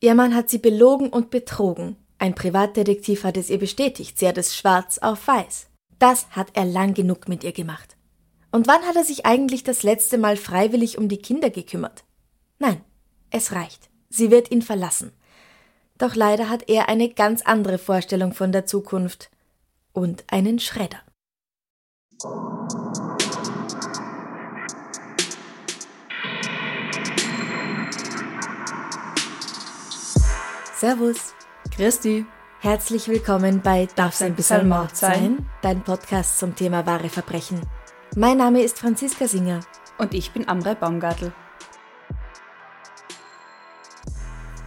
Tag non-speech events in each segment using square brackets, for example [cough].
Ihr Mann hat sie belogen und betrogen. Ein Privatdetektiv hat es ihr bestätigt, sie hat es schwarz auf weiß. Das hat er lang genug mit ihr gemacht. Und wann hat er sich eigentlich das letzte Mal freiwillig um die Kinder gekümmert? Nein, es reicht. Sie wird ihn verlassen. Doch leider hat er eine ganz andere Vorstellung von der Zukunft und einen Schredder. Servus. Christi. Herzlich willkommen bei Darf's ein bisschen Mord sein? Dein Podcast zum Thema wahre Verbrechen. Mein Name ist Franziska Singer. Und ich bin Amrei Baumgartl.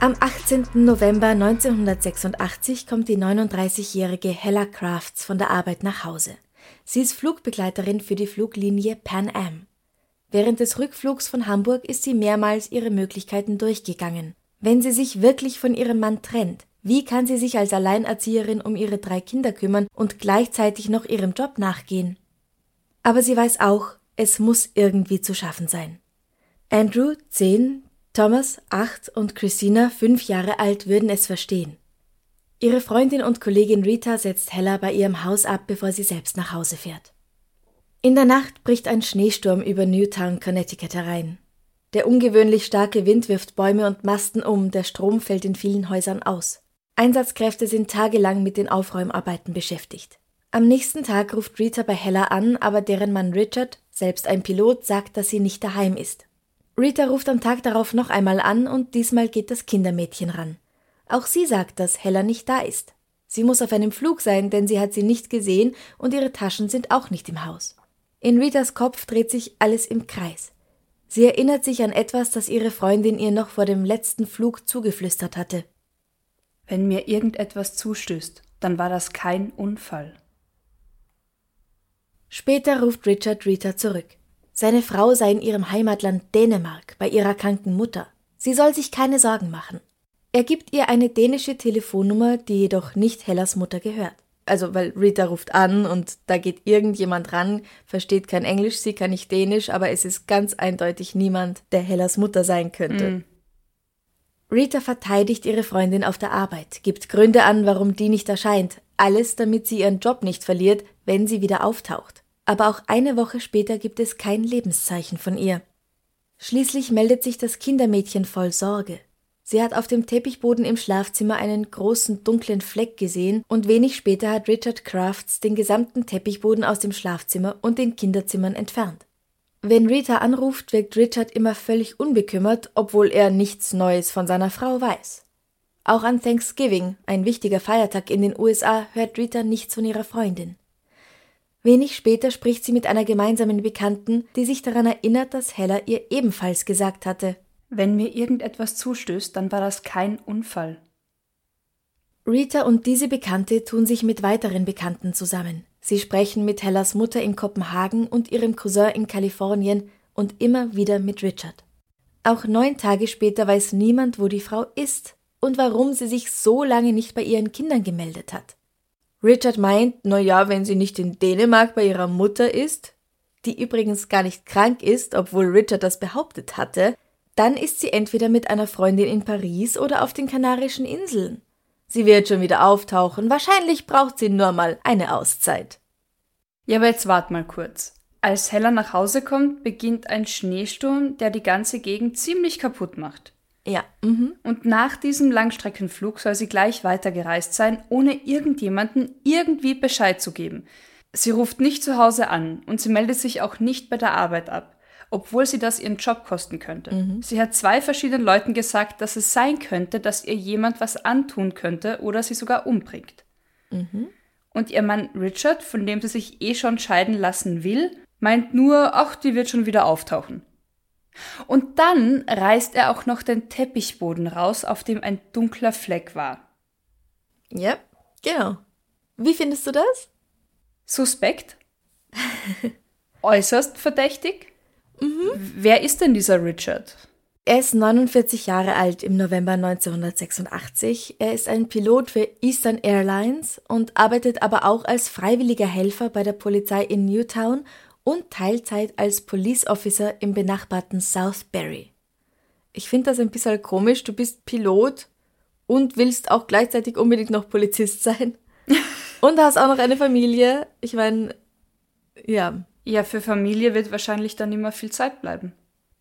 Am 18. November 1986 kommt die 39-jährige Hella Crafts von der Arbeit nach Hause. Sie ist Flugbegleiterin für die Fluglinie Pan Am. Während des Rückflugs von Hamburg ist sie mehrmals ihre Möglichkeiten durchgegangen. Wenn sie sich wirklich von ihrem Mann trennt, wie kann sie sich als Alleinerzieherin um ihre drei Kinder kümmern und gleichzeitig noch ihrem Job nachgehen? Aber sie weiß auch, es muss irgendwie zu schaffen sein. Andrew, zehn, Thomas, acht und Christina, fünf Jahre alt, würden es verstehen. Ihre Freundin und Kollegin Rita setzt Hella bei ihrem Haus ab, bevor sie selbst nach Hause fährt. In der Nacht bricht ein Schneesturm über Newtown, Connecticut herein. Der ungewöhnlich starke Wind wirft Bäume und Masten um, der Strom fällt in vielen Häusern aus. Einsatzkräfte sind tagelang mit den Aufräumarbeiten beschäftigt. Am nächsten Tag ruft Rita bei Hella an, aber deren Mann Richard, selbst ein Pilot, sagt, dass sie nicht daheim ist. Rita ruft am Tag darauf noch einmal an und diesmal geht das Kindermädchen ran. Auch sie sagt, dass Hella nicht da ist. Sie muss auf einem Flug sein, denn sie hat sie nicht gesehen und ihre Taschen sind auch nicht im Haus. In Ritas Kopf dreht sich alles im Kreis. Sie erinnert sich an etwas, das ihre Freundin ihr noch vor dem letzten Flug zugeflüstert hatte. Wenn mir irgendetwas zustößt, dann war das kein Unfall. Später ruft Richard Rita zurück. Seine Frau sei in ihrem Heimatland Dänemark bei ihrer kranken Mutter. Sie soll sich keine Sorgen machen. Er gibt ihr eine dänische Telefonnummer, die jedoch nicht Hellas Mutter gehört also weil Rita ruft an und da geht irgendjemand ran, versteht kein Englisch, sie kann nicht Dänisch, aber es ist ganz eindeutig niemand, der Hellas Mutter sein könnte. Mm. Rita verteidigt ihre Freundin auf der Arbeit, gibt Gründe an, warum die nicht erscheint, alles damit sie ihren Job nicht verliert, wenn sie wieder auftaucht. Aber auch eine Woche später gibt es kein Lebenszeichen von ihr. Schließlich meldet sich das Kindermädchen voll Sorge. Sie hat auf dem Teppichboden im Schlafzimmer einen großen dunklen Fleck gesehen und wenig später hat Richard Crafts den gesamten Teppichboden aus dem Schlafzimmer und den Kinderzimmern entfernt. Wenn Rita anruft, wirkt Richard immer völlig unbekümmert, obwohl er nichts Neues von seiner Frau weiß. Auch an Thanksgiving, ein wichtiger Feiertag in den USA, hört Rita nichts von ihrer Freundin. Wenig später spricht sie mit einer gemeinsamen Bekannten, die sich daran erinnert, dass Hella ihr ebenfalls gesagt hatte, wenn mir irgendetwas zustößt, dann war das kein Unfall. Rita und diese Bekannte tun sich mit weiteren Bekannten zusammen. Sie sprechen mit Hellas Mutter in Kopenhagen und ihrem Cousin in Kalifornien und immer wieder mit Richard. Auch neun Tage später weiß niemand, wo die Frau ist und warum sie sich so lange nicht bei ihren Kindern gemeldet hat. Richard meint, na ja, wenn sie nicht in Dänemark bei ihrer Mutter ist, die übrigens gar nicht krank ist, obwohl Richard das behauptet hatte, dann ist sie entweder mit einer Freundin in Paris oder auf den Kanarischen Inseln. Sie wird schon wieder auftauchen, wahrscheinlich braucht sie nur mal eine Auszeit. Ja, aber jetzt wart mal kurz. Als Hella nach Hause kommt, beginnt ein Schneesturm, der die ganze Gegend ziemlich kaputt macht. Ja. Mhm. Und nach diesem Langstreckenflug soll sie gleich weitergereist sein, ohne irgendjemanden irgendwie Bescheid zu geben. Sie ruft nicht zu Hause an und sie meldet sich auch nicht bei der Arbeit ab obwohl sie das ihren Job kosten könnte. Mhm. Sie hat zwei verschiedenen Leuten gesagt, dass es sein könnte, dass ihr jemand was antun könnte oder sie sogar umbringt. Mhm. Und ihr Mann Richard, von dem sie sich eh schon scheiden lassen will, Meint nur, ach, die wird schon wieder auftauchen. Und dann reißt er auch noch den Teppichboden raus, auf dem ein dunkler Fleck war. Ja, genau. Wie findest du das? Suspekt? [laughs] Äußerst verdächtig? Mhm. Wer ist denn dieser Richard? Er ist 49 Jahre alt im November 1986. Er ist ein Pilot für Eastern Airlines und arbeitet aber auch als freiwilliger Helfer bei der Polizei in Newtown und Teilzeit als Police Officer im benachbarten Southbury. Ich finde das ein bisschen komisch. Du bist Pilot und willst auch gleichzeitig unbedingt noch Polizist sein. [laughs] und hast auch noch eine Familie. Ich meine, ja. Ja, für Familie wird wahrscheinlich dann immer viel Zeit bleiben.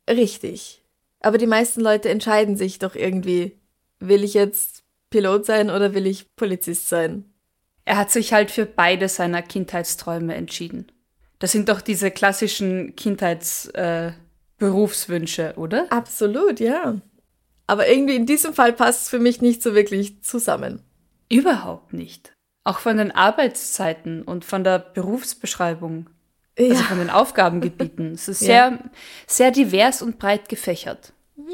Richtig. Aber die meisten Leute entscheiden sich doch irgendwie, will ich jetzt Pilot sein oder will ich Polizist sein? Er hat sich halt für beide seiner Kindheitsträume entschieden. Das sind doch diese klassischen Kindheitsberufswünsche, äh, oder? Absolut, ja. Aber irgendwie in diesem Fall passt es für mich nicht so wirklich zusammen. Überhaupt nicht. Auch von den Arbeitszeiten und von der Berufsbeschreibung. Also ja. Also von den Aufgabengebieten. Es ist [laughs] sehr, ja. sehr divers und breit gefächert. Mhm.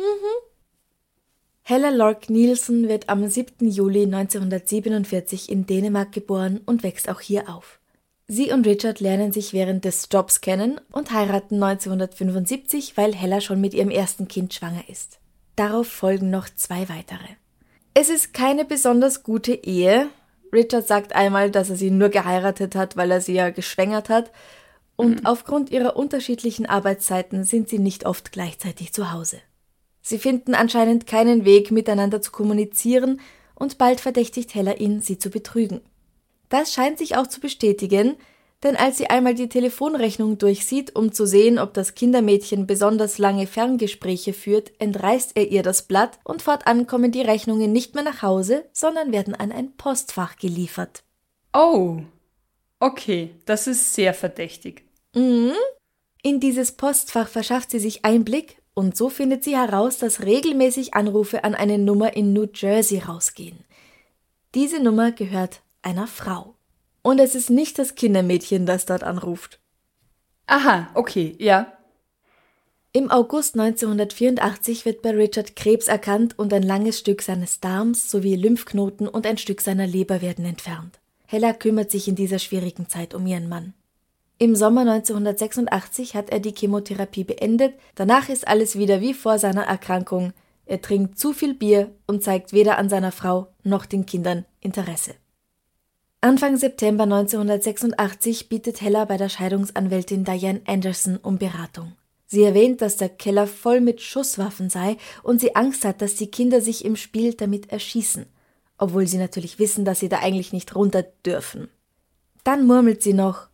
Hella Lork Nielsen wird am 7. Juli 1947 in Dänemark geboren und wächst auch hier auf. Sie und Richard lernen sich während des Jobs kennen und heiraten 1975, weil Hella schon mit ihrem ersten Kind schwanger ist. Darauf folgen noch zwei weitere. Es ist keine besonders gute Ehe. Richard sagt einmal, dass er sie nur geheiratet hat, weil er sie ja geschwängert hat, und mhm. aufgrund ihrer unterschiedlichen Arbeitszeiten sind sie nicht oft gleichzeitig zu Hause. Sie finden anscheinend keinen Weg, miteinander zu kommunizieren, und bald verdächtigt Heller ihn, sie zu betrügen. Das scheint sich auch zu bestätigen, denn als sie einmal die Telefonrechnung durchsieht, um zu sehen, ob das Kindermädchen besonders lange Ferngespräche führt, entreißt er ihr das Blatt und fortan kommen die Rechnungen nicht mehr nach Hause, sondern werden an ein Postfach geliefert. Oh, okay, das ist sehr verdächtig. Mhm. In dieses Postfach verschafft sie sich Einblick und so findet sie heraus, dass regelmäßig Anrufe an eine Nummer in New Jersey rausgehen. Diese Nummer gehört einer Frau. Und es ist nicht das Kindermädchen, das dort anruft. Aha, okay, ja. Im August 1984 wird bei Richard Krebs erkannt und ein langes Stück seines Darms sowie Lymphknoten und ein Stück seiner Leber werden entfernt. Hella kümmert sich in dieser schwierigen Zeit um ihren Mann. Im Sommer 1986 hat er die Chemotherapie beendet, danach ist alles wieder wie vor seiner Erkrankung. Er trinkt zu viel Bier und zeigt weder an seiner Frau noch den Kindern Interesse. Anfang September 1986 bietet Hella bei der Scheidungsanwältin Diane Anderson um Beratung. Sie erwähnt, dass der Keller voll mit Schusswaffen sei und sie Angst hat, dass die Kinder sich im Spiel damit erschießen, obwohl sie natürlich wissen, dass sie da eigentlich nicht runter dürfen. Dann murmelt sie noch,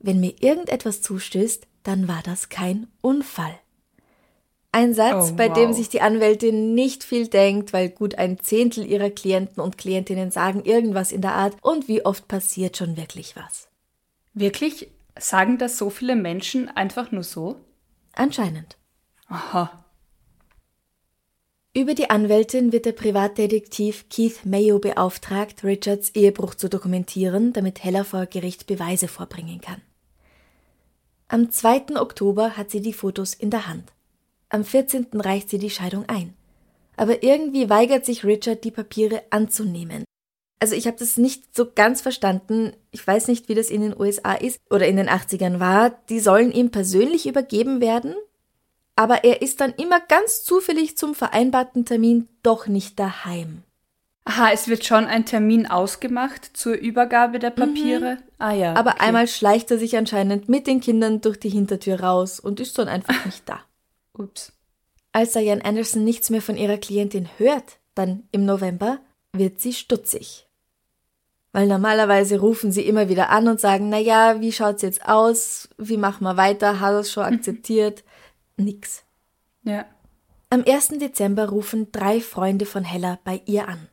wenn mir irgendetwas zustößt, dann war das kein Unfall. Ein Satz, oh, bei dem sich die Anwältin nicht viel denkt, weil gut ein Zehntel ihrer Klienten und Klientinnen sagen irgendwas in der Art und wie oft passiert schon wirklich was. Wirklich? Sagen das so viele Menschen einfach nur so? Anscheinend. Aha. Über die Anwältin wird der Privatdetektiv Keith Mayo beauftragt, Richards Ehebruch zu dokumentieren, damit Heller vor Gericht Beweise vorbringen kann. Am 2. Oktober hat sie die Fotos in der Hand. Am 14. reicht sie die Scheidung ein. Aber irgendwie weigert sich Richard, die Papiere anzunehmen. Also ich habe das nicht so ganz verstanden. Ich weiß nicht, wie das in den USA ist oder in den 80ern war. Die sollen ihm persönlich übergeben werden, aber er ist dann immer ganz zufällig zum vereinbarten Termin doch nicht daheim. Aha, es wird schon ein Termin ausgemacht zur Übergabe der Papiere. Mhm. Ah ja. Aber okay. einmal schleicht er sich anscheinend mit den Kindern durch die Hintertür raus und ist dann einfach [laughs] nicht da. Ups. Als Diane Anderson nichts mehr von ihrer Klientin hört, dann im November, wird sie stutzig. Weil normalerweise rufen sie immer wieder an und sagen, na ja, wie schaut's jetzt aus? Wie machen wir weiter? Hat er es schon akzeptiert? Nix. Ja. Am 1. Dezember rufen drei Freunde von Hella bei ihr an.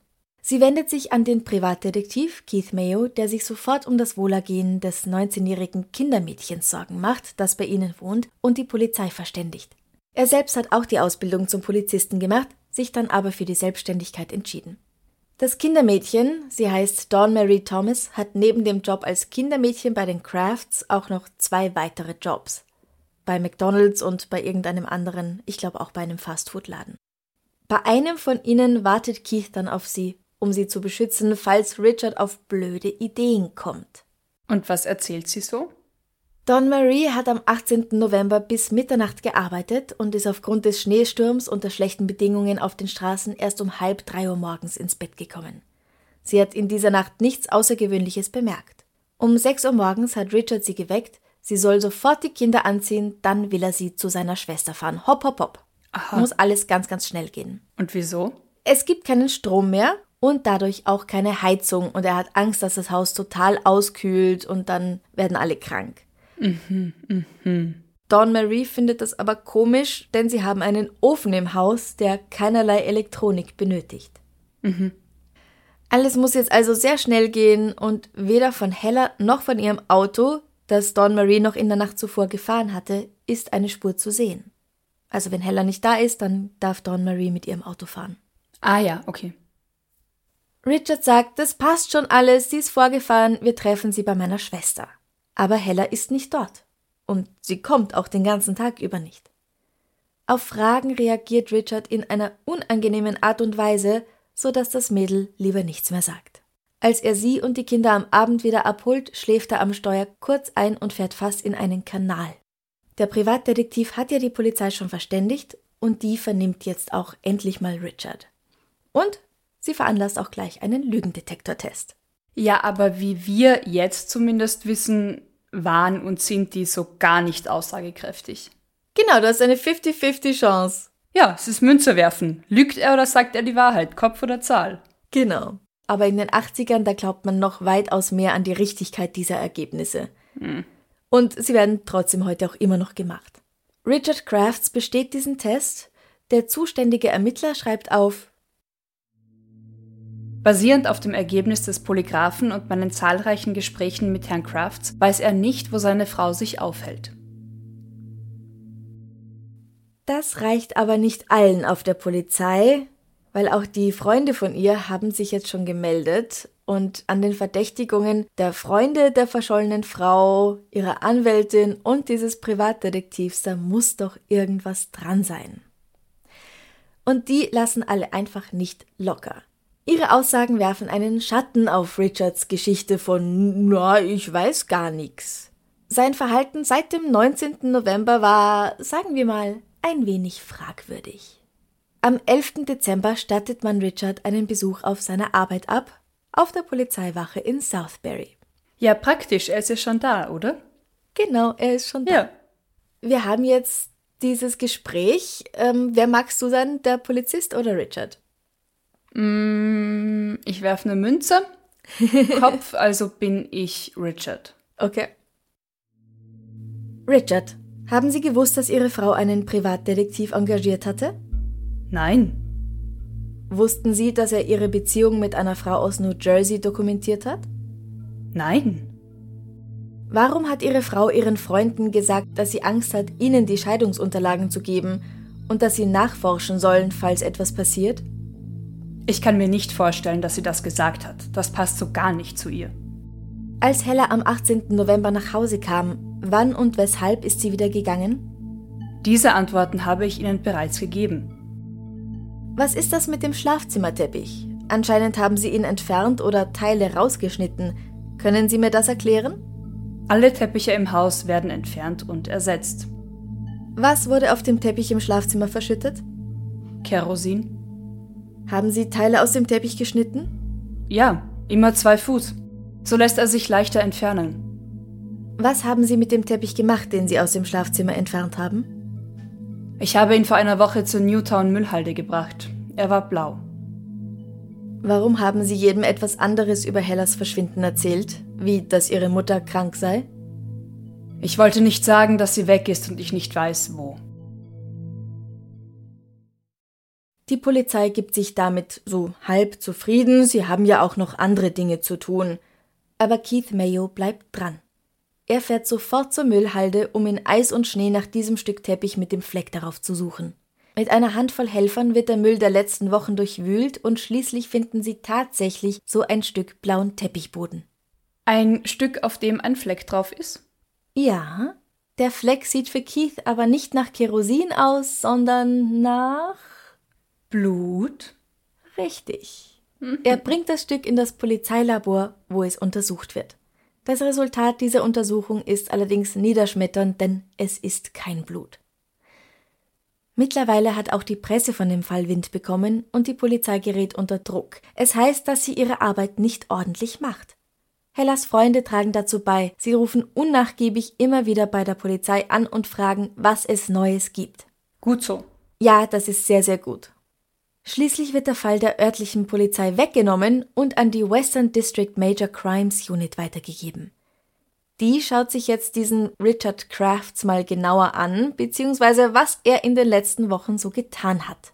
Sie wendet sich an den Privatdetektiv Keith Mayo, der sich sofort um das Wohlergehen des 19-jährigen Kindermädchens Sorgen macht, das bei ihnen wohnt, und die Polizei verständigt. Er selbst hat auch die Ausbildung zum Polizisten gemacht, sich dann aber für die Selbstständigkeit entschieden. Das Kindermädchen, sie heißt Dawn Mary Thomas, hat neben dem Job als Kindermädchen bei den Crafts auch noch zwei weitere Jobs. Bei McDonald's und bei irgendeinem anderen, ich glaube auch bei einem Fastfood-Laden. Bei einem von ihnen wartet Keith dann auf sie, um sie zu beschützen, falls Richard auf blöde Ideen kommt. Und was erzählt sie so? Don Marie hat am 18. November bis Mitternacht gearbeitet und ist aufgrund des Schneesturms und der schlechten Bedingungen auf den Straßen erst um halb drei Uhr morgens ins Bett gekommen. Sie hat in dieser Nacht nichts Außergewöhnliches bemerkt. Um sechs Uhr morgens hat Richard sie geweckt, sie soll sofort die Kinder anziehen, dann will er sie zu seiner Schwester fahren. Hopp, hopp, hopp. Aha. Muss alles ganz, ganz schnell gehen. Und wieso? Es gibt keinen Strom mehr und dadurch auch keine Heizung und er hat Angst, dass das Haus total auskühlt und dann werden alle krank. Mhm, mhm. Dawn Marie findet das aber komisch, denn sie haben einen Ofen im Haus, der keinerlei Elektronik benötigt. Mhm. Alles muss jetzt also sehr schnell gehen und weder von Hella noch von ihrem Auto, das Dawn Marie noch in der Nacht zuvor gefahren hatte, ist eine Spur zu sehen. Also wenn Hella nicht da ist, dann darf Dawn Marie mit ihrem Auto fahren. Ah ja, okay. Richard sagt, das passt schon alles, sie ist vorgefahren, wir treffen sie bei meiner Schwester. Aber Hella ist nicht dort. Und sie kommt auch den ganzen Tag über nicht. Auf Fragen reagiert Richard in einer unangenehmen Art und Weise, so dass das Mädel lieber nichts mehr sagt. Als er sie und die Kinder am Abend wieder abholt, schläft er am Steuer kurz ein und fährt fast in einen Kanal. Der Privatdetektiv hat ja die Polizei schon verständigt und die vernimmt jetzt auch endlich mal Richard. Und sie veranlasst auch gleich einen Lügendetektortest. Ja, aber wie wir jetzt zumindest wissen, waren und sind die so gar nicht aussagekräftig. Genau, du hast eine 50-50 Chance. Ja, es ist Münze werfen. Lügt er oder sagt er die Wahrheit? Kopf oder Zahl? Genau. Aber in den 80ern, da glaubt man noch weitaus mehr an die Richtigkeit dieser Ergebnisse. Hm. Und sie werden trotzdem heute auch immer noch gemacht. Richard Crafts besteht diesen Test. Der zuständige Ermittler schreibt auf, Basierend auf dem Ergebnis des Polygraphen und meinen zahlreichen Gesprächen mit Herrn Crafts weiß er nicht, wo seine Frau sich aufhält. Das reicht aber nicht allen auf der Polizei, weil auch die Freunde von ihr haben sich jetzt schon gemeldet und an den Verdächtigungen der Freunde der verschollenen Frau, ihrer Anwältin und dieses Privatdetektivs, da muss doch irgendwas dran sein. Und die lassen alle einfach nicht locker. Ihre Aussagen werfen einen Schatten auf Richards Geschichte von na, ich weiß gar nichts. Sein Verhalten seit dem 19. November war, sagen wir mal, ein wenig fragwürdig. Am 11. Dezember stattet man Richard einen Besuch auf seiner Arbeit ab, auf der Polizeiwache in Southbury. Ja, praktisch, er ist ja schon da, oder? Genau, er ist schon da. Ja. Wir haben jetzt dieses Gespräch. Ähm, wer magst du sein, der Polizist oder Richard? Mm, ich werfe eine Münze. [laughs] Kopf, also bin ich Richard. Okay. Richard, haben Sie gewusst, dass Ihre Frau einen Privatdetektiv engagiert hatte? Nein. Wussten Sie, dass er Ihre Beziehung mit einer Frau aus New Jersey dokumentiert hat? Nein. Warum hat Ihre Frau Ihren Freunden gesagt, dass sie Angst hat, Ihnen die Scheidungsunterlagen zu geben und dass Sie nachforschen sollen, falls etwas passiert? Ich kann mir nicht vorstellen, dass sie das gesagt hat. Das passt so gar nicht zu ihr. Als Hella am 18. November nach Hause kam, wann und weshalb ist sie wieder gegangen? Diese Antworten habe ich Ihnen bereits gegeben. Was ist das mit dem Schlafzimmerteppich? Anscheinend haben Sie ihn entfernt oder Teile rausgeschnitten. Können Sie mir das erklären? Alle Teppiche im Haus werden entfernt und ersetzt. Was wurde auf dem Teppich im Schlafzimmer verschüttet? Kerosin. Haben Sie Teile aus dem Teppich geschnitten? Ja, immer zwei Fuß. So lässt er sich leichter entfernen. Was haben Sie mit dem Teppich gemacht, den Sie aus dem Schlafzimmer entfernt haben? Ich habe ihn vor einer Woche zur Newtown Müllhalde gebracht. Er war blau. Warum haben Sie jedem etwas anderes über Hellas Verschwinden erzählt, wie dass Ihre Mutter krank sei? Ich wollte nicht sagen, dass sie weg ist und ich nicht weiß, wo. Die Polizei gibt sich damit so halb zufrieden, sie haben ja auch noch andere Dinge zu tun. Aber Keith Mayo bleibt dran. Er fährt sofort zur Müllhalde, um in Eis und Schnee nach diesem Stück Teppich mit dem Fleck darauf zu suchen. Mit einer Handvoll Helfern wird der Müll der letzten Wochen durchwühlt und schließlich finden sie tatsächlich so ein Stück blauen Teppichboden. Ein Stück, auf dem ein Fleck drauf ist? Ja, der Fleck sieht für Keith aber nicht nach Kerosin aus, sondern nach Blut? Richtig. Er bringt das Stück in das Polizeilabor, wo es untersucht wird. Das Resultat dieser Untersuchung ist allerdings niederschmetternd, denn es ist kein Blut. Mittlerweile hat auch die Presse von dem Fall Wind bekommen und die Polizei gerät unter Druck. Es heißt, dass sie ihre Arbeit nicht ordentlich macht. Hellas Freunde tragen dazu bei. Sie rufen unnachgiebig immer wieder bei der Polizei an und fragen, was es Neues gibt. Gut so. Ja, das ist sehr, sehr gut. Schließlich wird der Fall der örtlichen Polizei weggenommen und an die Western District Major Crimes Unit weitergegeben. Die schaut sich jetzt diesen Richard Crafts mal genauer an, beziehungsweise was er in den letzten Wochen so getan hat.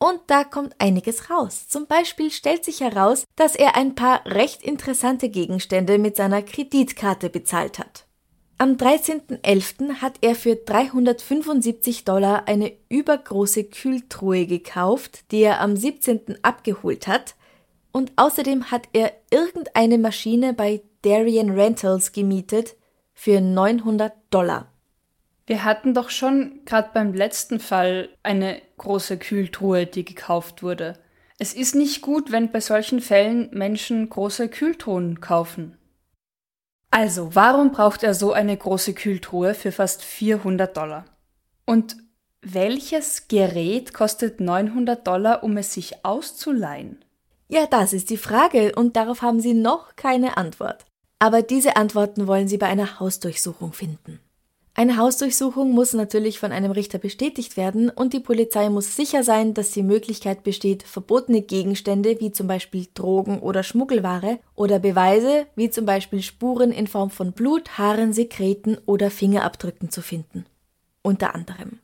Und da kommt einiges raus. Zum Beispiel stellt sich heraus, dass er ein paar recht interessante Gegenstände mit seiner Kreditkarte bezahlt hat. Am 13.11. hat er für 375 Dollar eine übergroße Kühltruhe gekauft, die er am 17. abgeholt hat, und außerdem hat er irgendeine Maschine bei Darien Rentals gemietet für 900 Dollar. Wir hatten doch schon gerade beim letzten Fall eine große Kühltruhe, die gekauft wurde. Es ist nicht gut, wenn bei solchen Fällen Menschen große Kühltruhen kaufen. Also, warum braucht er so eine große Kühltruhe für fast 400 Dollar? Und welches Gerät kostet 900 Dollar, um es sich auszuleihen? Ja, das ist die Frage und darauf haben Sie noch keine Antwort. Aber diese Antworten wollen Sie bei einer Hausdurchsuchung finden. Eine Hausdurchsuchung muss natürlich von einem Richter bestätigt werden und die Polizei muss sicher sein, dass die Möglichkeit besteht, verbotene Gegenstände wie zum Beispiel Drogen oder Schmuggelware oder Beweise wie zum Beispiel Spuren in Form von Blut, Haaren, Sekreten oder Fingerabdrücken zu finden. Unter anderem.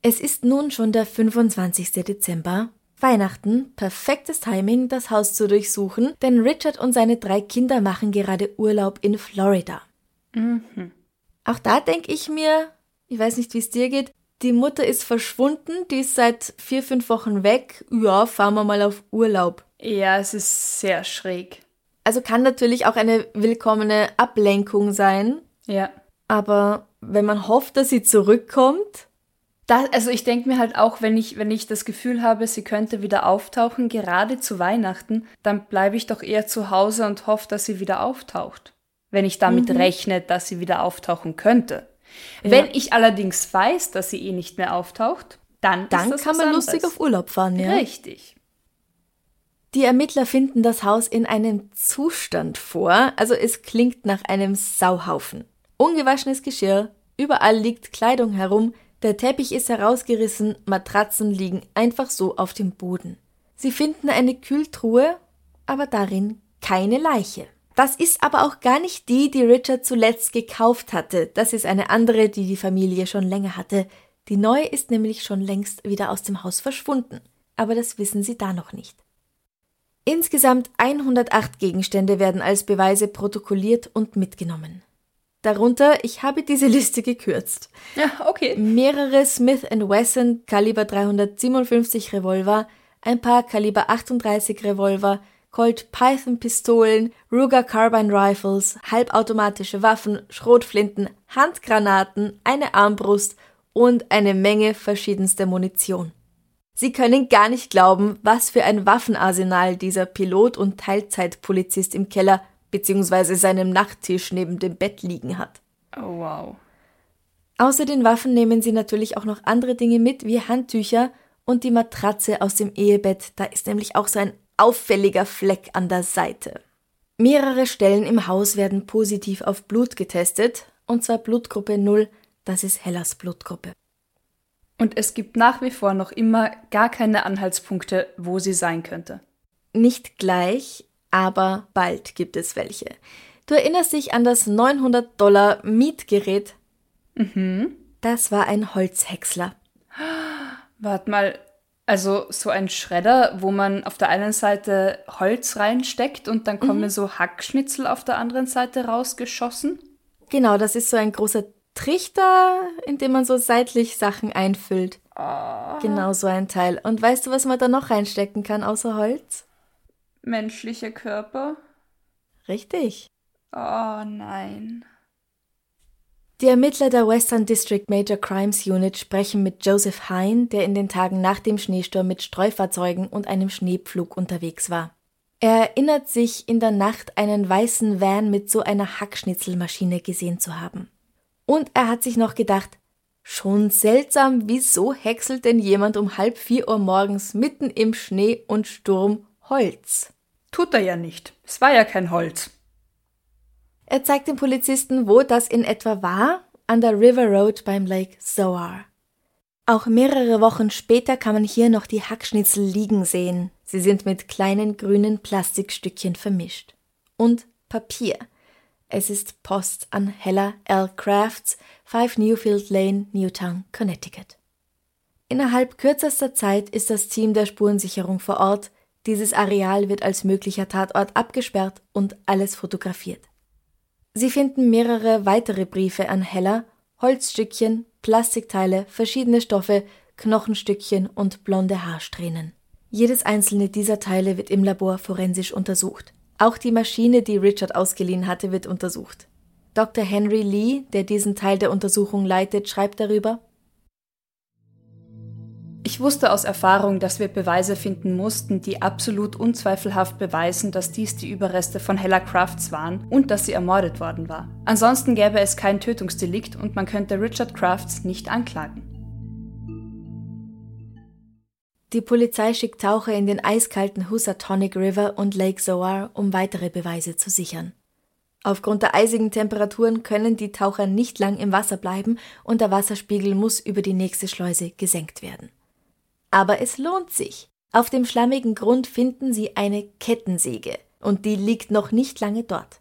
Es ist nun schon der 25. Dezember, Weihnachten, perfektes Timing, das Haus zu durchsuchen, denn Richard und seine drei Kinder machen gerade Urlaub in Florida. Mhm. Auch da denke ich mir, ich weiß nicht, wie es dir geht, die Mutter ist verschwunden, die ist seit vier, fünf Wochen weg. Ja, fahren wir mal auf Urlaub. Ja, es ist sehr schräg. Also kann natürlich auch eine willkommene Ablenkung sein. Ja. Aber wenn man hofft, dass sie zurückkommt. Das, also ich denke mir halt auch, wenn ich, wenn ich das Gefühl habe, sie könnte wieder auftauchen, gerade zu Weihnachten, dann bleibe ich doch eher zu Hause und hoffe, dass sie wieder auftaucht wenn ich damit mhm. rechne, dass sie wieder auftauchen könnte. Ja. Wenn ich allerdings weiß, dass sie eh nicht mehr auftaucht, dann, dann kann man anderes. lustig auf Urlaub fahren, ja. Richtig. Die Ermittler finden das Haus in einem Zustand vor, also es klingt nach einem Sauhaufen. Ungewaschenes Geschirr, überall liegt Kleidung herum, der Teppich ist herausgerissen, Matratzen liegen einfach so auf dem Boden. Sie finden eine Kühltruhe, aber darin keine Leiche. Das ist aber auch gar nicht die, die Richard zuletzt gekauft hatte. Das ist eine andere, die die Familie schon länger hatte. Die neue ist nämlich schon längst wieder aus dem Haus verschwunden. Aber das wissen sie da noch nicht. Insgesamt 108 Gegenstände werden als Beweise protokolliert und mitgenommen. Darunter, ich habe diese Liste gekürzt. Ja, okay. Mehrere Smith Wesson Kaliber 357 Revolver, ein paar Kaliber 38 Revolver, Colt Python Pistolen, Ruger Carbine Rifles, halbautomatische Waffen, Schrotflinten, Handgranaten, eine Armbrust und eine Menge verschiedenster Munition. Sie können gar nicht glauben, was für ein Waffenarsenal dieser Pilot und Teilzeitpolizist im Keller bzw. seinem Nachttisch neben dem Bett liegen hat. Oh wow. Außer den Waffen nehmen sie natürlich auch noch andere Dinge mit, wie Handtücher und die Matratze aus dem Ehebett. Da ist nämlich auch so ein auffälliger Fleck an der Seite. Mehrere Stellen im Haus werden positiv auf Blut getestet, und zwar Blutgruppe 0, das ist Hellas Blutgruppe. Und es gibt nach wie vor noch immer gar keine Anhaltspunkte, wo sie sein könnte. Nicht gleich, aber bald gibt es welche. Du erinnerst dich an das 900 Dollar Mietgerät? Mhm. Das war ein Holzhäcksler. Warte mal, also so ein Schredder, wo man auf der einen Seite Holz reinsteckt und dann kommen mhm. so Hackschnitzel auf der anderen Seite rausgeschossen? Genau, das ist so ein großer Trichter, in dem man so seitlich Sachen einfüllt. Oh. Genau so ein Teil. Und weißt du, was man da noch reinstecken kann außer Holz? Menschliche Körper? Richtig. Oh nein. Die Ermittler der Western District Major Crimes Unit sprechen mit Joseph Hine, der in den Tagen nach dem Schneesturm mit Streufahrzeugen und einem Schneepflug unterwegs war. Er erinnert sich, in der Nacht einen weißen Van mit so einer Hackschnitzelmaschine gesehen zu haben. Und er hat sich noch gedacht, schon seltsam, wieso häckselt denn jemand um halb vier Uhr morgens mitten im Schnee und Sturm Holz? Tut er ja nicht. Es war ja kein Holz. Er zeigt den Polizisten, wo das in etwa war, an der River Road beim Lake Zoar. Auch mehrere Wochen später kann man hier noch die Hackschnitzel liegen sehen. Sie sind mit kleinen grünen Plastikstückchen vermischt. Und Papier. Es ist Post an Hella L. Crafts, 5 Newfield Lane, Newtown, Connecticut. Innerhalb kürzester Zeit ist das Team der Spurensicherung vor Ort. Dieses Areal wird als möglicher Tatort abgesperrt und alles fotografiert. Sie finden mehrere weitere Briefe an Heller, Holzstückchen, Plastikteile, verschiedene Stoffe, Knochenstückchen und blonde Haarsträhnen. Jedes einzelne dieser Teile wird im Labor forensisch untersucht. Auch die Maschine, die Richard ausgeliehen hatte, wird untersucht. Dr. Henry Lee, der diesen Teil der Untersuchung leitet, schreibt darüber ich wusste aus Erfahrung, dass wir Beweise finden mussten, die absolut unzweifelhaft beweisen, dass dies die Überreste von Hella Crafts waren und dass sie ermordet worden war. Ansonsten gäbe es kein Tötungsdelikt und man könnte Richard Crafts nicht anklagen. Die Polizei schickt Taucher in den eiskalten Housatonic River und Lake Zoar, um weitere Beweise zu sichern. Aufgrund der eisigen Temperaturen können die Taucher nicht lang im Wasser bleiben und der Wasserspiegel muss über die nächste Schleuse gesenkt werden. Aber es lohnt sich. Auf dem schlammigen Grund finden Sie eine Kettensäge und die liegt noch nicht lange dort.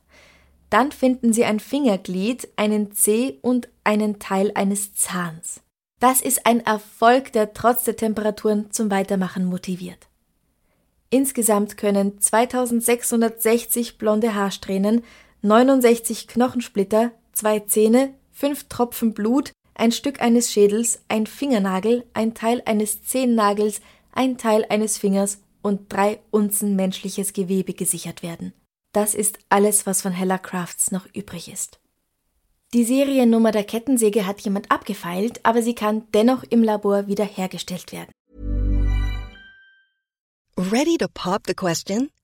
Dann finden Sie ein Fingerglied, einen Zeh und einen Teil eines Zahns. Das ist ein Erfolg, der trotz der Temperaturen zum Weitermachen motiviert. Insgesamt können 2660 blonde Haarsträhnen, 69 Knochensplitter, zwei Zähne, fünf Tropfen Blut, ein Stück eines Schädels, ein Fingernagel, ein Teil eines Zehennagels, ein Teil eines Fingers und drei Unzen menschliches Gewebe gesichert werden. Das ist alles, was von Hella Crafts noch übrig ist. Die Seriennummer der Kettensäge hat jemand abgefeilt, aber sie kann dennoch im Labor wiederhergestellt werden. Ready to pop the question?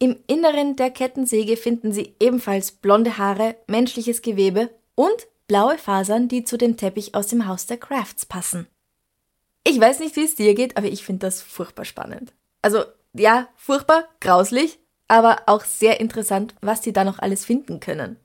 Im Inneren der Kettensäge finden Sie ebenfalls blonde Haare, menschliches Gewebe und blaue Fasern, die zu dem Teppich aus dem Haus der Crafts passen. Ich weiß nicht, wie es dir geht, aber ich finde das furchtbar spannend. Also ja, furchtbar, grauslich, aber auch sehr interessant, was die da noch alles finden können.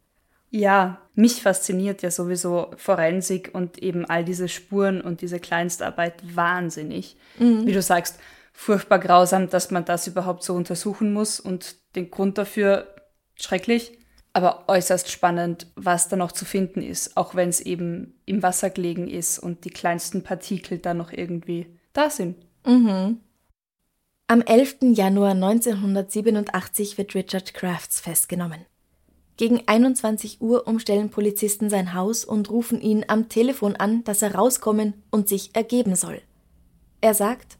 Ja, mich fasziniert ja sowieso Forensik und eben all diese Spuren und diese Kleinstarbeit wahnsinnig. Mhm. Wie du sagst, furchtbar grausam, dass man das überhaupt so untersuchen muss und den Grund dafür schrecklich, aber äußerst spannend, was da noch zu finden ist, auch wenn es eben im Wasser gelegen ist und die kleinsten Partikel da noch irgendwie da sind. Mhm. Am 11. Januar 1987 wird Richard Crafts festgenommen. Gegen 21 Uhr umstellen Polizisten sein Haus und rufen ihn am Telefon an, dass er rauskommen und sich ergeben soll. Er sagt,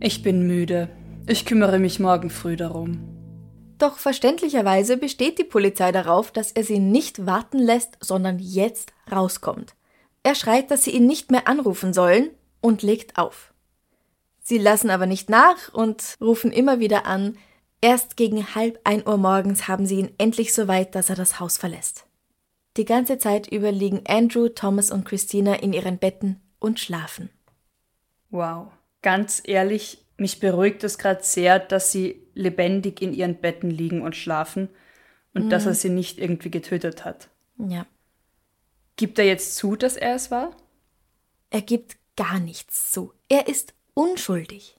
ich bin müde. Ich kümmere mich morgen früh darum. Doch verständlicherweise besteht die Polizei darauf, dass er sie nicht warten lässt, sondern jetzt rauskommt. Er schreit, dass sie ihn nicht mehr anrufen sollen und legt auf. Sie lassen aber nicht nach und rufen immer wieder an. Erst gegen halb ein Uhr morgens haben sie ihn endlich so weit, dass er das Haus verlässt. Die ganze Zeit über liegen Andrew, Thomas und Christina in ihren Betten und schlafen. Wow. Ganz ehrlich, mich beruhigt es gerade sehr, dass sie lebendig in ihren Betten liegen und schlafen und mhm. dass er sie nicht irgendwie getötet hat. Ja. Gibt er jetzt zu, dass er es war? Er gibt gar nichts zu. Er ist unschuldig.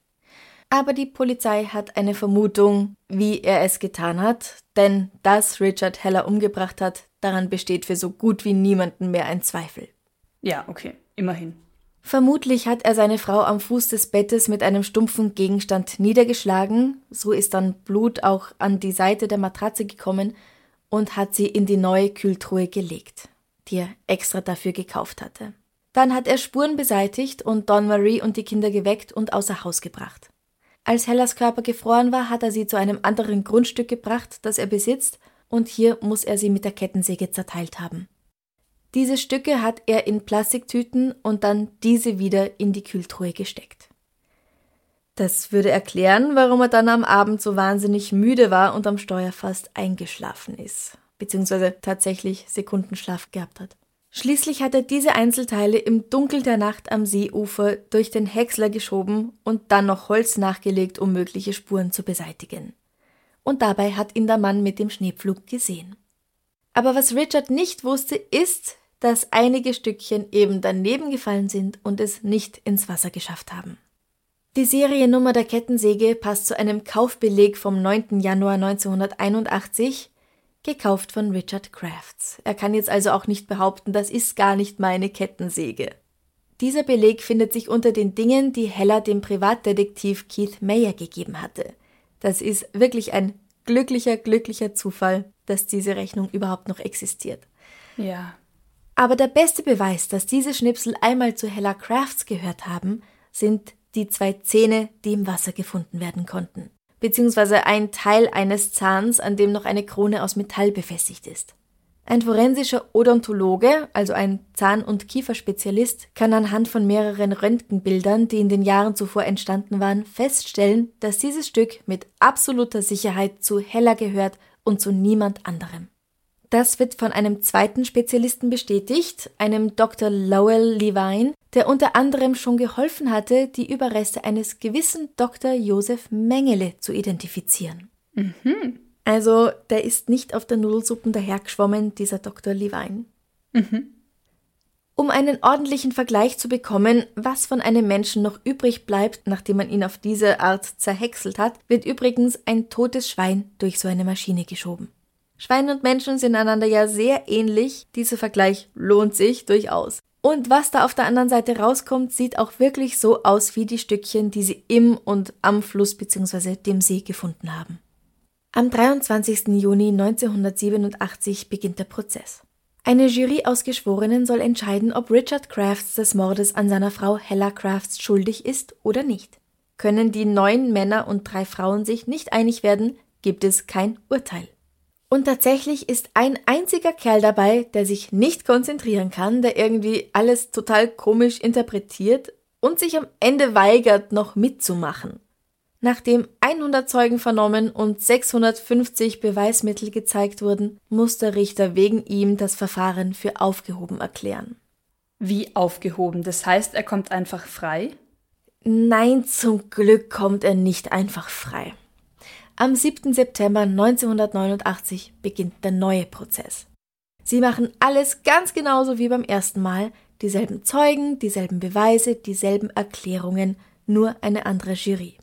Aber die Polizei hat eine Vermutung, wie er es getan hat, denn dass Richard Heller umgebracht hat, daran besteht für so gut wie niemanden mehr ein Zweifel. Ja, okay, immerhin. Vermutlich hat er seine Frau am Fuß des Bettes mit einem stumpfen Gegenstand niedergeschlagen, so ist dann Blut auch an die Seite der Matratze gekommen und hat sie in die neue Kühltruhe gelegt, die er extra dafür gekauft hatte. Dann hat er Spuren beseitigt und Don Marie und die Kinder geweckt und außer Haus gebracht. Als Hellas Körper gefroren war, hat er sie zu einem anderen Grundstück gebracht, das er besitzt, und hier muss er sie mit der Kettensäge zerteilt haben. Diese Stücke hat er in Plastiktüten und dann diese wieder in die Kühltruhe gesteckt. Das würde erklären, warum er dann am Abend so wahnsinnig müde war und am Steuer fast eingeschlafen ist, beziehungsweise tatsächlich Sekundenschlaf gehabt hat. Schließlich hat er diese Einzelteile im Dunkel der Nacht am Seeufer durch den Häcksler geschoben und dann noch Holz nachgelegt, um mögliche Spuren zu beseitigen. Und dabei hat ihn der Mann mit dem Schneepflug gesehen. Aber was Richard nicht wusste, ist, dass einige Stückchen eben daneben gefallen sind und es nicht ins Wasser geschafft haben. Die Seriennummer der Kettensäge passt zu einem Kaufbeleg vom 9. Januar 1981, gekauft von Richard Crafts. Er kann jetzt also auch nicht behaupten, das ist gar nicht meine Kettensäge. Dieser Beleg findet sich unter den Dingen, die Heller dem Privatdetektiv Keith Mayer gegeben hatte. Das ist wirklich ein glücklicher, glücklicher Zufall, dass diese Rechnung überhaupt noch existiert. Ja. Aber der beste Beweis, dass diese Schnipsel einmal zu Hella Crafts gehört haben, sind die zwei Zähne, die im Wasser gefunden werden konnten, beziehungsweise ein Teil eines Zahns, an dem noch eine Krone aus Metall befestigt ist. Ein forensischer Odontologe, also ein Zahn- und Kieferspezialist, kann anhand von mehreren Röntgenbildern, die in den Jahren zuvor entstanden waren, feststellen, dass dieses Stück mit absoluter Sicherheit zu Hella gehört und zu niemand anderem. Das wird von einem zweiten Spezialisten bestätigt, einem Dr. Lowell Levine, der unter anderem schon geholfen hatte, die Überreste eines gewissen Dr. Josef Mengele zu identifizieren. Mhm. Also, der ist nicht auf der Nudelsuppen dahergeschwommen, dieser Dr. Levine. Mhm. Um einen ordentlichen Vergleich zu bekommen, was von einem Menschen noch übrig bleibt, nachdem man ihn auf diese Art zerhäckselt hat, wird übrigens ein totes Schwein durch so eine Maschine geschoben. Schweine und Menschen sind einander ja sehr ähnlich. Dieser Vergleich lohnt sich durchaus. Und was da auf der anderen Seite rauskommt, sieht auch wirklich so aus wie die Stückchen, die sie im und am Fluss bzw. dem See gefunden haben. Am 23. Juni 1987 beginnt der Prozess. Eine Jury aus Geschworenen soll entscheiden, ob Richard Crafts des Mordes an seiner Frau Hella Crafts schuldig ist oder nicht. Können die neun Männer und drei Frauen sich nicht einig werden, gibt es kein Urteil. Und tatsächlich ist ein einziger Kerl dabei, der sich nicht konzentrieren kann, der irgendwie alles total komisch interpretiert und sich am Ende weigert, noch mitzumachen. Nachdem 100 Zeugen vernommen und 650 Beweismittel gezeigt wurden, muss der Richter wegen ihm das Verfahren für aufgehoben erklären. Wie aufgehoben? Das heißt, er kommt einfach frei? Nein, zum Glück kommt er nicht einfach frei. Am 7. September 1989 beginnt der neue Prozess. Sie machen alles ganz genauso wie beim ersten Mal, dieselben Zeugen, dieselben Beweise, dieselben Erklärungen, nur eine andere Jury.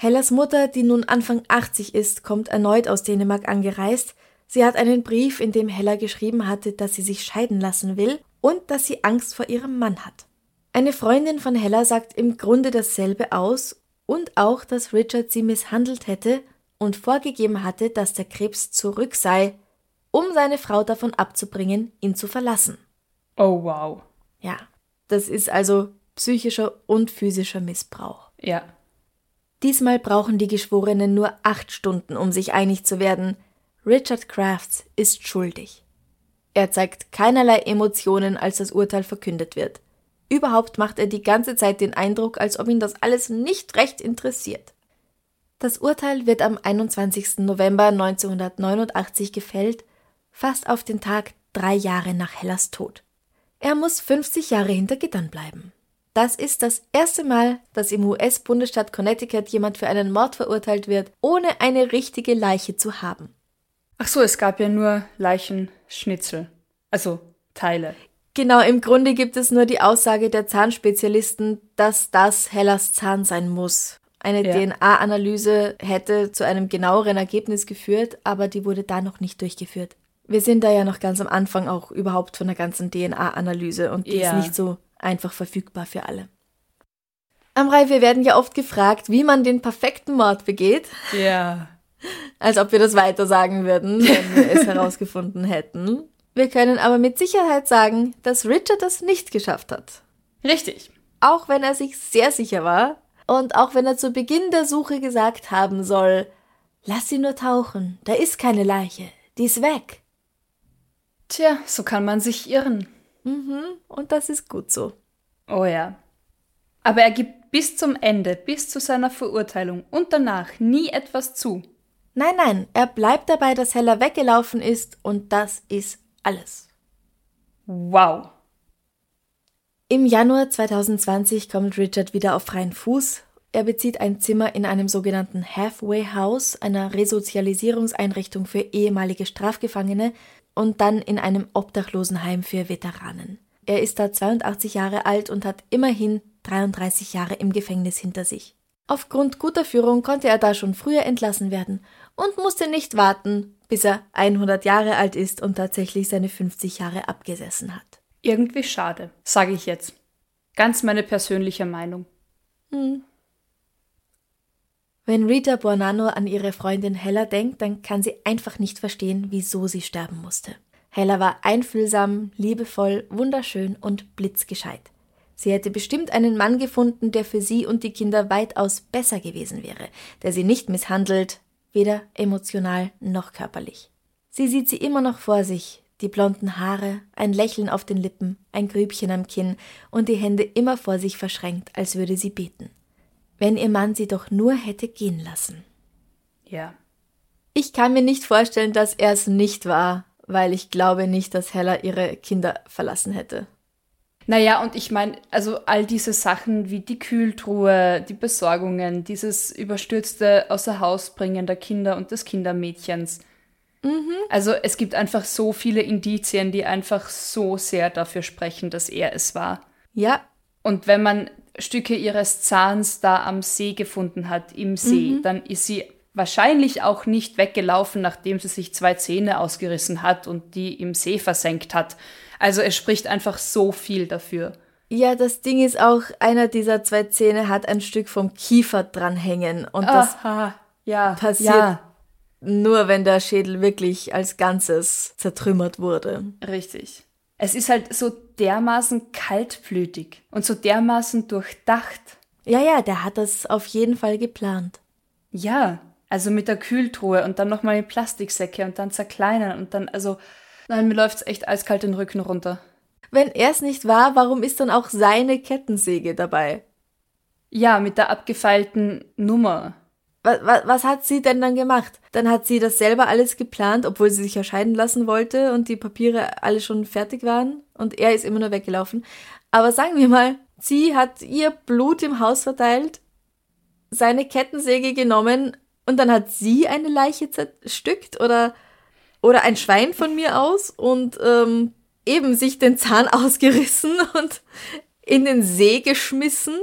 Hellas Mutter, die nun Anfang 80 ist, kommt erneut aus Dänemark angereist. Sie hat einen Brief, in dem Hella geschrieben hatte, dass sie sich scheiden lassen will und dass sie Angst vor ihrem Mann hat. Eine Freundin von Hella sagt im Grunde dasselbe aus und auch, dass Richard sie misshandelt hätte und vorgegeben hatte, dass der Krebs zurück sei, um seine Frau davon abzubringen, ihn zu verlassen. Oh wow. Ja, das ist also psychischer und physischer Missbrauch. Ja. Diesmal brauchen die Geschworenen nur acht Stunden, um sich einig zu werden. Richard Crafts ist schuldig. Er zeigt keinerlei Emotionen, als das Urteil verkündet wird. Überhaupt macht er die ganze Zeit den Eindruck, als ob ihn das alles nicht recht interessiert. Das Urteil wird am 21. November 1989 gefällt, fast auf den Tag drei Jahre nach Hellas Tod. Er muss 50 Jahre hinter Gittern bleiben. Das ist das erste Mal, dass im US-Bundesstaat Connecticut jemand für einen Mord verurteilt wird, ohne eine richtige Leiche zu haben. Ach so, es gab ja nur Leichenschnitzel. Also Teile. Genau, im Grunde gibt es nur die Aussage der Zahnspezialisten, dass das Hellas Zahn sein muss. Eine Ja. DNA-Analyse hätte zu einem genaueren Ergebnis geführt, aber die wurde da noch nicht durchgeführt. Wir sind da ja noch ganz am Anfang auch überhaupt von der ganzen DNA-Analyse und die Ja. ist nicht so einfach verfügbar für alle. Amrei, wir werden ja oft gefragt, wie man den perfekten Mord begeht, Ja. [laughs] als ob wir das weiter sagen würden, wenn wir es [laughs] herausgefunden hätten. Wir können aber mit Sicherheit sagen, dass Richard das nicht geschafft hat. Richtig. Auch wenn er sich sehr sicher war und auch wenn er zu Beginn der Suche gesagt haben soll, lass sie nur tauchen, da ist keine Leiche, die ist weg. Tja, so kann man sich irren. Und das ist gut so. Oh ja. Aber er gibt bis zum Ende, bis zu seiner Verurteilung und danach nie etwas zu. Nein, nein, er bleibt dabei, dass Hella weggelaufen ist und das ist alles. Wow. Im Januar 2020 kommt Richard wieder auf freien Fuß. Er bezieht ein Zimmer in einem sogenannten Halfway House, einer Resozialisierungseinrichtung für ehemalige Strafgefangene, und dann in einem Obdachlosenheim für Veteranen. Er ist da 82 Jahre alt und hat immerhin 33 Jahre im Gefängnis hinter sich. Aufgrund guter Führung konnte er da schon früher entlassen werden und musste nicht warten, bis er 100 Jahre alt ist und tatsächlich seine 50 Jahre abgesessen hat. Irgendwie schade, sage ich jetzt. Ganz meine persönliche Meinung. Wenn Rita Buonanno an ihre Freundin Hella denkt, dann kann sie einfach nicht verstehen, wieso sie sterben musste. Hella war einfühlsam, liebevoll, wunderschön und blitzgescheit. Sie hätte bestimmt einen Mann gefunden, der für sie und die Kinder weitaus besser gewesen wäre, der sie nicht misshandelt, weder emotional noch körperlich. Sie sieht sie immer noch vor sich, die blonden Haare, ein Lächeln auf den Lippen, ein Grübchen am Kinn und die Hände immer vor sich verschränkt, als würde sie beten. Wenn ihr Mann sie doch nur hätte gehen lassen. Ja. Ich kann mir nicht vorstellen, dass er es nicht war, weil ich glaube nicht, dass Hella ihre Kinder verlassen hätte. Naja, und ich meine, also all diese Sachen wie die Kühltruhe, die Besorgungen, dieses überstürzte Außerhausbringen der Kinder und des Kindermädchens. Also es gibt einfach so viele Indizien, die einfach so sehr dafür sprechen, dass er es war. Ja, Und wenn man Stücke ihres Zahns da am See gefunden hat, im See, dann ist sie wahrscheinlich auch nicht weggelaufen, nachdem sie sich zwei Zähne ausgerissen hat und die im See versenkt hat. Also es spricht einfach so viel dafür. ja, das Ding ist auch, einer dieser zwei Zähne hat ein Stück vom Kiefer dranhängen und das Aha, ja, passiert ja, nur, wenn der Schädel wirklich als Ganzes zertrümmert wurde. richtig. Es ist halt so dermaßen kaltblütig und so dermaßen durchdacht. Ja, ja, der hat das auf jeden Fall geplant. Ja, also mit der Kühltruhe und dann nochmal in Plastiksäcke und dann zerkleinern und dann, also, nein, mir läuft's echt eiskalt den Rücken runter. Wenn er es nicht war, warum ist dann auch seine Kettensäge dabei? Ja, mit der abgefeilten Nummer. Was, was, was hat sie denn dann gemacht? Dann hat sie das selber alles geplant, obwohl sie sich ja scheiden lassen wollte und die Papiere alle schon fertig waren und er ist immer nur weggelaufen. Aber sagen wir mal, sie hat ihr Blut im Haus verteilt, seine Kettensäge genommen und dann hat sie eine Leiche zerstückt oder, oder ein Schwein von mir aus und ähm, eben sich den Zahn [laughs] ausgerissen und in den See geschmissen.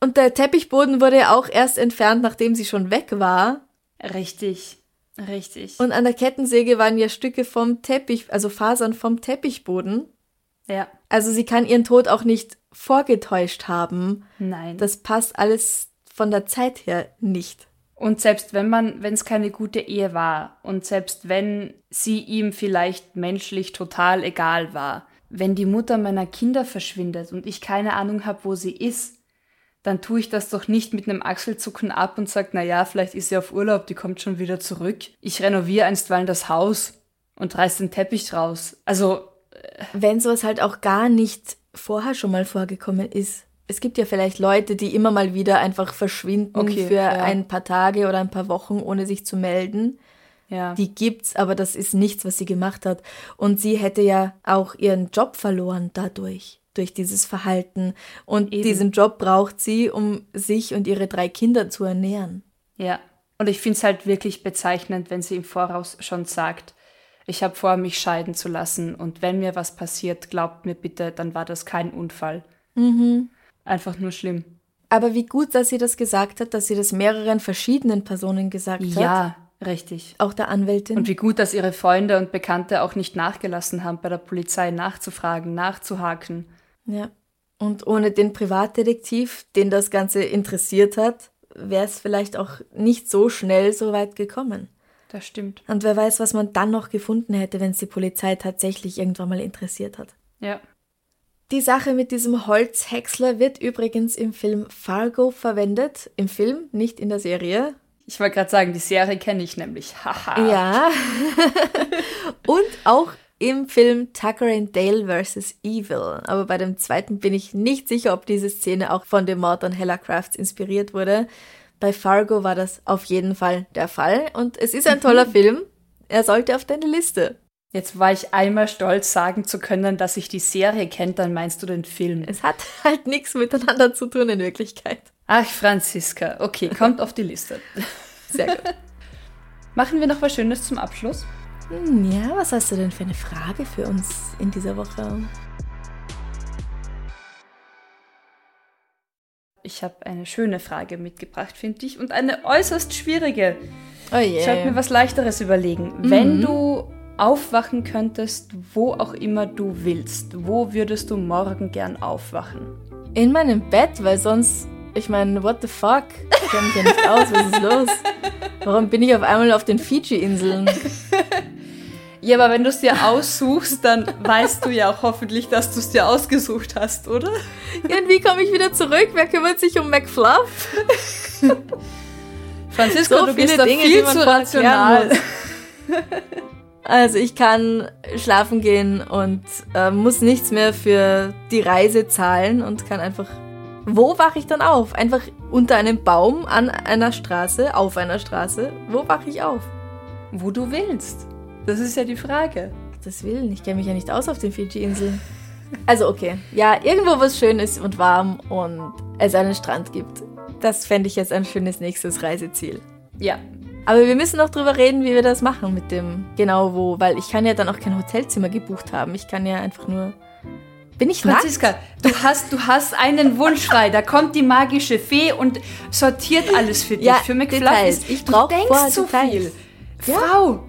Und der Teppichboden wurde ja auch erst entfernt, nachdem sie schon weg war. Richtig, richtig. Und an der Kettensäge waren ja Stücke vom Teppich, also Fasern vom Teppichboden. ja, Also sie kann ihren Tod auch nicht vorgetäuscht haben. nein. Das passt alles von der Zeit her nicht. Und selbst wenn man, wenn es keine gute Ehe war und selbst wenn sie ihm vielleicht menschlich total egal war, wenn die Mutter meiner Kinder verschwindet und ich keine Ahnung habe, wo sie ist, dann tue ich das doch nicht mit einem Achselzucken ab und sage, na ja, vielleicht ist sie auf Urlaub, die kommt schon wieder zurück. Ich renoviere einstweilen das Haus. und reißt den Teppich raus. Also, Wenn sowas halt auch gar nicht vorher schon mal vorgekommen ist. Es gibt ja vielleicht Leute, die immer mal wieder einfach verschwinden Okay, für ja. ein paar Tage oder ein paar Wochen, ohne sich zu melden. ja. Die gibt's, aber das ist nichts, was sie gemacht hat. Und sie hätte ja auch ihren Job verloren dadurch, durch dieses Verhalten. Und Eben. diesen Job braucht sie, um sich und ihre drei Kinder zu ernähren. Ja, und ich finde es halt wirklich bezeichnend, wenn sie im Voraus schon sagt, ich habe vor, mich scheiden zu lassen und wenn mir was passiert, glaubt mir bitte, dann war das kein Unfall. Einfach nur schlimm. Aber wie gut, dass sie das gesagt hat, dass sie das mehreren verschiedenen Personen gesagt hat. Ja, richtig. Auch der Anwältin. Und wie gut, dass ihre Freunde und Bekannte auch nicht nachgelassen haben, bei der Polizei nachzufragen, nachzuhaken. Ja. Und ohne den Privatdetektiv, den das Ganze interessiert hat, wäre es vielleicht auch nicht so schnell so weit gekommen. Das stimmt. Und wer weiß, was man dann noch gefunden hätte, wenn es die Polizei tatsächlich irgendwann mal interessiert hat. Ja. Die Sache mit diesem Holzhäcksler wird übrigens im Film Fargo verwendet. Im Film, nicht in der Serie. Ich wollte gerade sagen, die Serie kenne ich nämlich. Haha. Ja. [laughs] Und auch im Film Tucker and Dale vs. Evil. Aber bei dem zweiten bin ich nicht sicher, ob diese Szene auch von dem Mord an Hella Crafts inspiriert wurde. Bei Fargo war das auf jeden Fall der Fall. Und es ist ein toller [laughs] Film. Er sollte auf deine Liste. Jetzt war ich einmal stolz, sagen zu können, dass ich die Serie kennt, dann meinst du den Film. Es hat [laughs] halt nichts miteinander zu tun in Wirklichkeit. Ach, Franziska. Okay, kommt auf die Liste. Sehr gut. [laughs] Machen wir noch was Schönes zum Abschluss? Hm, Ja, was hast du denn für eine Frage für uns in dieser Woche? Ich habe eine schöne Frage mitgebracht, finde ich, und eine äußerst schwierige. Oh je. Ich sollte mir was Leichteres überlegen. Wenn du aufwachen könntest, wo auch immer du willst, wo würdest du morgen gern aufwachen? In meinem Bett, weil sonst, ich meine, what the fuck? Ich kenne mich ja nicht aus, was ist los? [laughs] Warum bin ich auf einmal auf den Fiji-Inseln? [laughs] Ja, aber wenn du es dir aussuchst, dann weißt du ja auch hoffentlich, dass du es dir ausgesucht hast, oder? Ja, und wie komme ich wieder zurück? Wer kümmert sich um McFluff? Franziska, So du bist da Dinge, viel zu rational. Also ich kann schlafen gehen und äh, muss nichts mehr für die Reise zahlen und kann einfach... Wo wache ich dann auf? Einfach unter einem Baum an einer Straße, auf einer Straße. Wo wache ich auf? Wo du willst. Das ist ja die Frage. Das Willen, ich kenne mich ja nicht aus auf den Fiji-Inseln. Also okay, ja, irgendwo was schön ist und warm und es einen Strand gibt. Das fände ich jetzt ein schönes nächstes Reiseziel. Ja. Aber wir müssen noch drüber reden, wie wir das machen mit dem genau wo, weil ich kann ja dann auch kein Hotelzimmer gebucht haben. Ich kann ja einfach nur... Bin ich nackt? Franziska, du hast, du hast einen Wunsch frei. Da kommt die magische Fee und sortiert alles für dich. Ja, für ist, Ich du denkst zu Details. viel. Ja. Frau,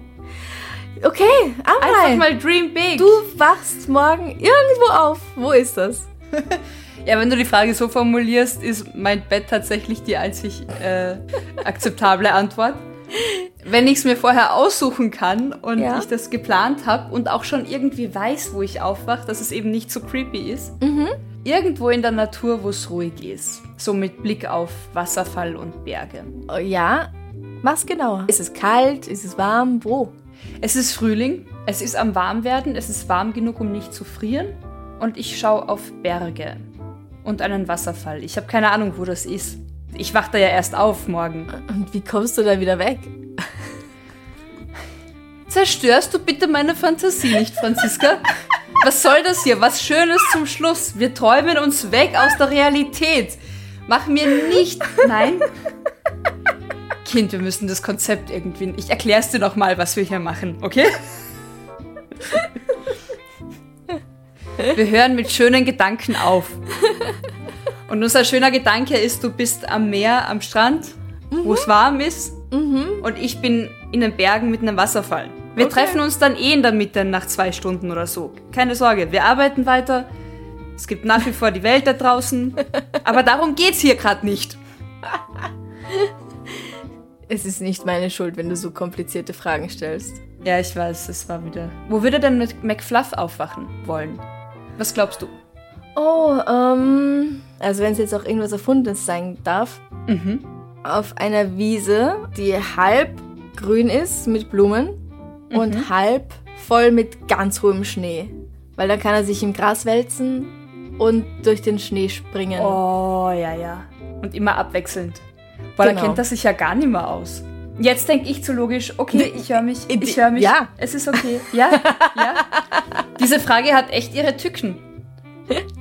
Okay, einfach Amrei, mal dream big. du wachst morgen irgendwo auf. Wo ist das? [laughs] Ja, wenn du die Frage so formulierst, ist mein Bett tatsächlich die einzig äh, akzeptable Antwort. Wenn ich es mir vorher aussuchen kann und Ja. ich das geplant habe und auch schon irgendwie weiß, wo ich aufwache, dass es eben nicht so creepy ist, irgendwo in der Natur, wo es ruhig ist. So mit Blick auf Wasserfall und Berge. Oh, ja, mach's genauer. Ist es kalt? Ist es warm? Wo? Es ist Frühling, es ist am Warmwerden, es ist warm genug, um nicht zu frieren und ich schaue auf Berge und einen Wasserfall. Ich habe keine Ahnung, wo das ist. Ich wach da ja erst auf morgen. Und wie kommst du da wieder weg? Zerstörst du bitte meine Fantasie nicht, Franziska? Was soll das hier? Was Schönes zum Schluss. Wir träumen uns weg aus der Realität. Mach mir nicht. Nein. Kind, wir müssen das Konzept irgendwie. Ich erkläre es dir noch mal, was wir hier machen, okay? Wir hören mit schönen Gedanken auf. Und unser schöner Gedanke ist, du bist am Meer, am Strand, wo es warm ist. Und ich bin in den Bergen mit einem Wasserfall. Wir Okay. treffen uns dann eh in der Mitte nach zwei Stunden oder so. Keine Sorge, wir arbeiten weiter. Es gibt nach wie vor die Welt da draußen. Aber darum geht's hier gerade nicht. [laughs] Es ist nicht meine Schuld, wenn du so komplizierte Fragen stellst. Ja, ich weiß, es war wieder. Wo würde denn Mc- McFluff aufwachen wollen? Was glaubst du? Oh, ähm, also wenn es jetzt auch irgendwas Erfundenes sein darf, Mhm. auf einer Wiese, die halb grün ist mit Blumen und halb voll mit ganz hohem Schnee. Weil dann kann er sich im Gras wälzen und durch den Schnee springen. Oh, ja, ja. Und immer abwechselnd. Weil Genau. da kennt er sich ja gar nicht mehr aus. Jetzt denke ich zu logisch, okay, ich höre mich, ich höre mich. ja. Es ist okay. Ja, ja. [laughs] Diese Frage hat echt ihre Tücken.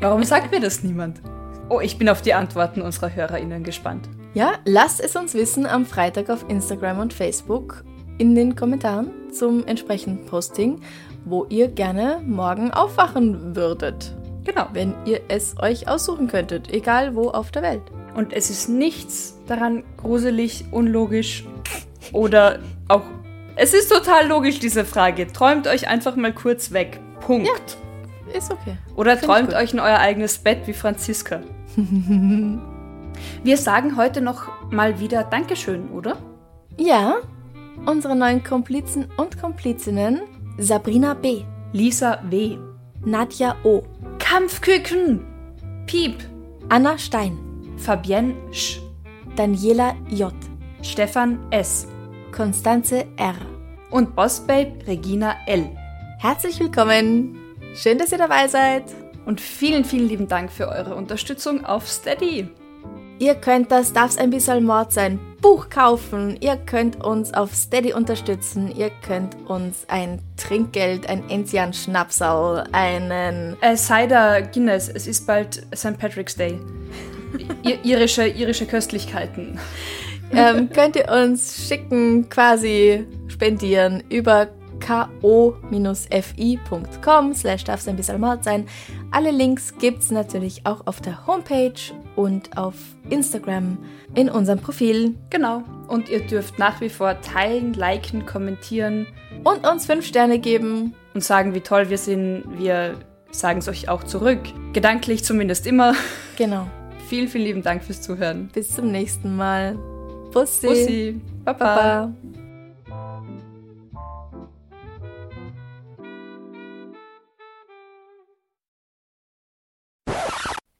Warum sagt mir das niemand? Oh, ich bin auf die Antworten unserer HörerInnen gespannt. Ja, lasst es uns wissen am Freitag auf Instagram und Facebook in den Kommentaren zum entsprechenden Posting, wo ihr gerne morgen aufwachen würdet. Genau. Wenn ihr es euch aussuchen könntet, egal wo auf der Welt. Und es ist nichts daran gruselig, unlogisch oder auch. Es ist total logisch, diese Frage. Träumt euch einfach mal kurz weg. Punkt. Ist okay. Oder Find träumt euch in euer eigenes Bett wie Franziska. Wir sagen heute noch mal wieder Dankeschön, oder? Ja, unsere neuen Komplizen und Komplizinnen Sabrina B., Lisa W. Nadja O., Kampfküken. Piep. Anna Stein, Fabienne Sch. Daniela J., Stefan S. Konstanze R. Und Bossbabe Regina L. Herzlich willkommen. Schön, dass ihr dabei seid. Und vielen, vielen lieben Dank für eure Unterstützung auf Steady. Ihr könnt das Darf's ein bisschen Mord sein Buch kaufen. Ihr könnt uns auf Steady unterstützen. Ihr könnt uns ein Trinkgeld, ein Enzian Schnapsal, einen Äh, Cider Guinness, es ist bald St. Patrick's Day. Irische, irische Köstlichkeiten. [laughs] ähm, könnt ihr uns schicken, quasi spendieren über ko-fi.com slash darf's ein bisschen Mord sein. Alle Links gibt's natürlich auch auf der Homepage und auf Instagram in unserem Profil. Genau. Und ihr dürft nach wie vor teilen, liken, kommentieren Und uns fünf Sterne geben. und sagen, wie toll wir sind. Wir sagen es euch auch zurück. Gedanklich zumindest immer. Genau. Vielen, vielen lieben Dank fürs Zuhören. Bis zum nächsten Mal. Bussi. Bussi. Baba. Baba.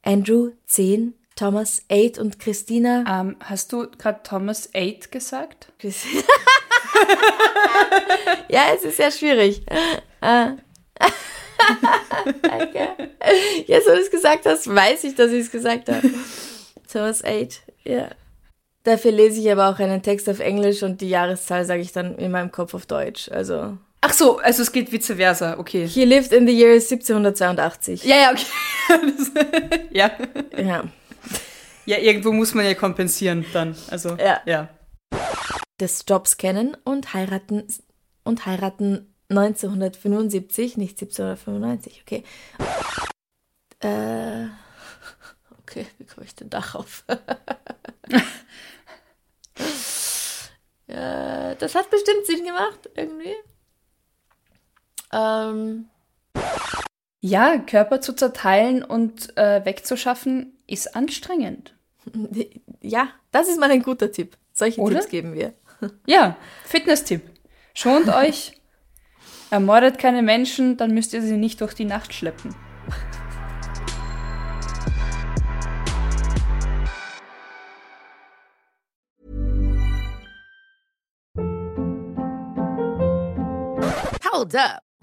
Andrew 10, Thomas 8 und Christina. Ähm, hast du gerade Thomas 8 gesagt? [laughs] Ja, es ist sehr schwierig. Ah. Danke. Jetzt, wo du es gesagt hast, weiß ich, dass ich es gesagt habe. Thomas 8, ja. Dafür lese ich aber auch einen Text auf Englisch und die Jahreszahl sage ich dann in meinem Kopf auf Deutsch. Also, Ach so, also es geht vice versa. Okay. he lived in the year 1782. Ja, ja, okay. Das- [laughs] ja. Ja. Ja, irgendwo muss man ja kompensieren dann. Also, Ja. ja. Des Jobs kennen und heiraten und heiraten 1975, nicht 1795, okay. Äh, [laughs] okay, wie komme ich denn darauf? [laughs] ja, das hat bestimmt Sinn gemacht, irgendwie. Ähm, Ja, Körper zu zerteilen und äh, wegzuschaffen ist anstrengend. [laughs] ja, das ist mal ein guter Tipp. Solche Oder? Tipps geben wir. Ja, Fitness-Tipp. Schont euch, ermordet keine Menschen, dann müsst ihr sie nicht durch die Nacht schleppen. Hold up.